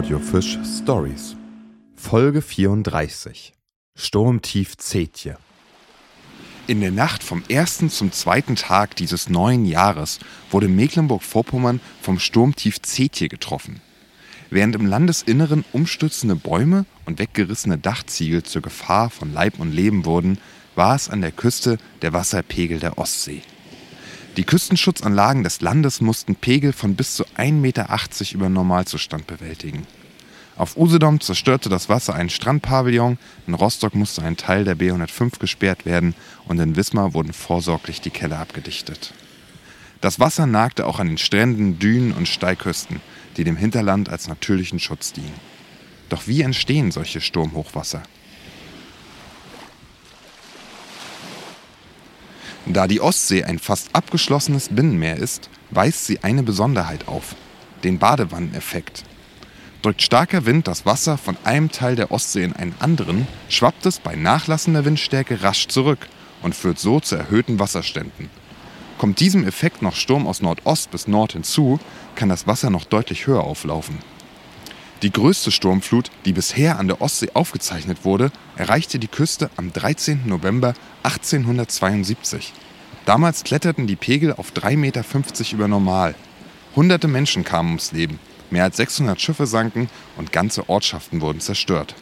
Audiofisch Stories. Folge 34. Sturmtief Zetje. In der Nacht vom ersten zum zweiten Tag dieses neuen Jahres wurde Mecklenburg-Vorpommern vom Sturmtief Zetje getroffen. Während im Landesinneren umstürzende Bäume und weggerissene Dachziegel zur Gefahr von Leib und Leben wurden, war es an der Küste der Wasserpegel der Ostsee. Die Küstenschutzanlagen des Landes mussten Pegel von bis zu 1,80 Meter über Normalzustand bewältigen. Auf Usedom zerstörte das Wasser einen Strandpavillon, in Rostock musste ein Teil der B105 gesperrt werden und in Wismar wurden vorsorglich die Keller abgedichtet. Das Wasser nagte auch an den Stränden, Dünen und Steilküsten, die dem Hinterland als natürlichen Schutz dienen. Doch wie entstehen solche Sturmhochwasser? Da die Ostsee ein fast abgeschlossenes Binnenmeer ist, weist sie eine Besonderheit auf, den Badewanneneffekt. Drückt starker Wind das Wasser von einem Teil der Ostsee in einen anderen, schwappt es bei nachlassender Windstärke rasch zurück und führt so zu erhöhten Wasserständen. Kommt diesem Effekt noch Sturm aus Nordost bis Nord hinzu, kann das Wasser noch deutlich höher auflaufen. Die größte Sturmflut, die bisher an der Ostsee aufgezeichnet wurde, erreichte die Küste am 13. November 1872. Damals kletterten die Pegel auf 3,50 Meter über Normal. Hunderte Menschen kamen ums Leben, mehr als 600 Schiffe sanken und ganze Ortschaften wurden zerstört.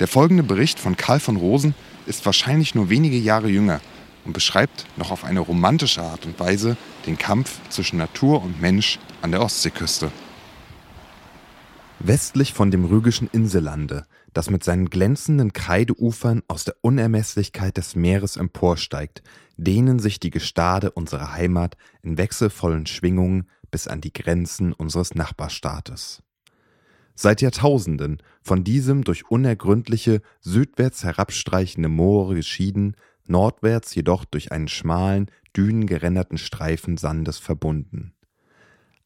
Der folgende Bericht von Karl von Rosen ist wahrscheinlich nur wenige Jahre jünger und beschreibt noch auf eine romantische Art und Weise den Kampf zwischen Natur und Mensch an der Ostseeküste. Westlich von dem rügischen Insellande, das mit seinen glänzenden Kreideufern aus der Unermesslichkeit des Meeres emporsteigt, dehnen sich die Gestade unserer Heimat in wechselvollen Schwingungen bis an die Grenzen unseres Nachbarstaates. Seit Jahrtausenden, von diesem durch unergründliche, südwärts herabstreichende Moore geschieden, nordwärts jedoch durch einen schmalen, dünengeränderten Streifen Sandes verbunden.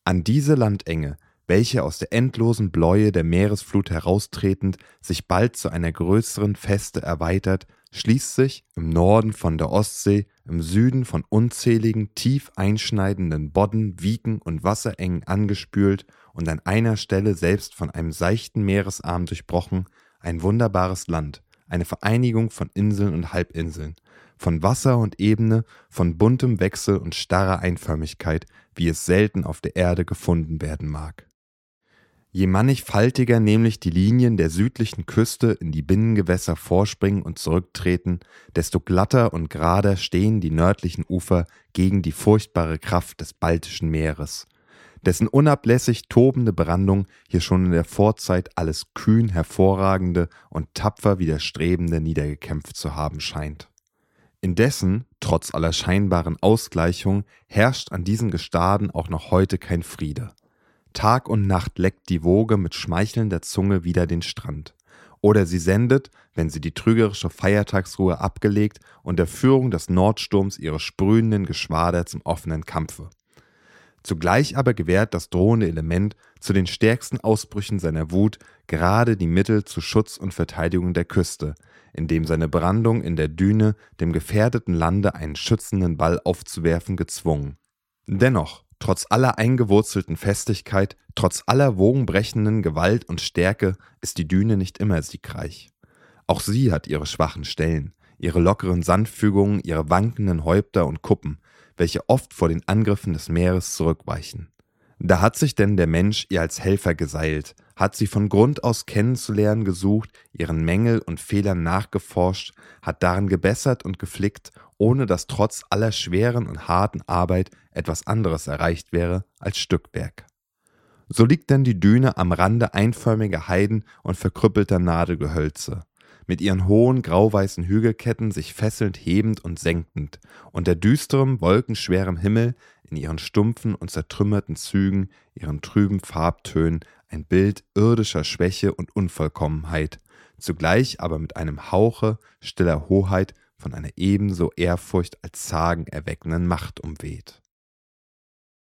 An diese Landenge welche aus der endlosen Bläue der Meeresflut heraustretend sich bald zu einer größeren Feste erweitert, schließt sich im Norden von der Ostsee, im Süden von unzähligen tief einschneidenden Bodden, Wieken und Wasserengen angespült und an einer Stelle selbst von einem seichten Meeresarm durchbrochen, ein wunderbares Land, eine Vereinigung von Inseln und Halbinseln, von Wasser und Ebene, von buntem Wechsel und starrer Einförmigkeit, wie es selten auf der Erde gefunden werden mag. Je mannigfaltiger nämlich die Linien der südlichen Küste in die Binnengewässer vorspringen und zurücktreten, desto glatter und gerader stehen die nördlichen Ufer gegen die furchtbare Kraft des Baltischen Meeres, dessen unablässig tobende Brandung hier schon in der Vorzeit alles kühn hervorragende und tapfer widerstrebende niedergekämpft zu haben scheint. Indessen, trotz aller scheinbaren Ausgleichung, herrscht an diesen Gestaden auch noch heute kein Friede. Tag und Nacht leckt die Woge mit schmeichelnder Zunge wieder den Strand. Oder sie sendet, wenn sie die trügerische Feiertagsruhe abgelegt, unter Führung des Nordsturms ihre sprühenden Geschwader zum offenen Kampfe. Zugleich aber gewährt das drohende Element zu den stärksten Ausbrüchen seiner Wut gerade die Mittel zu Schutz und Verteidigung der Küste, indem seine Brandung in der Düne dem gefährdeten Lande einen schützenden Ball aufzuwerfen gezwungen. Dennoch, Trotz aller eingewurzelten Festigkeit, trotz aller wogenbrechenden Gewalt und Stärke ist die Düne nicht immer siegreich. Auch sie hat ihre schwachen Stellen, ihre lockeren Sandfügungen, ihre wankenden Häupter und Kuppen, welche oft vor den Angriffen des Meeres zurückweichen. Da hat sich denn der Mensch ihr als Helfer geseilt, hat sie von Grund aus kennenzulernen gesucht, ihren Mängel und Fehlern nachgeforscht, hat darin gebessert und geflickt ohne dass trotz aller schweren und harten Arbeit etwas anderes erreicht wäre als Stückwerk. So liegt denn die Düne am Rande einförmiger Heiden und verkrüppelter Nadelgehölze, mit ihren hohen grauweißen Hügelketten sich fesselnd hebend und senkend, unter düsterem, wolkenschwerem Himmel, in ihren stumpfen und zertrümmerten Zügen, ihren trüben Farbtönen, ein Bild irdischer Schwäche und Unvollkommenheit, zugleich aber mit einem Hauche stiller Hoheit von einer ebenso Ehrfurcht als Zagen erweckenden Macht umweht.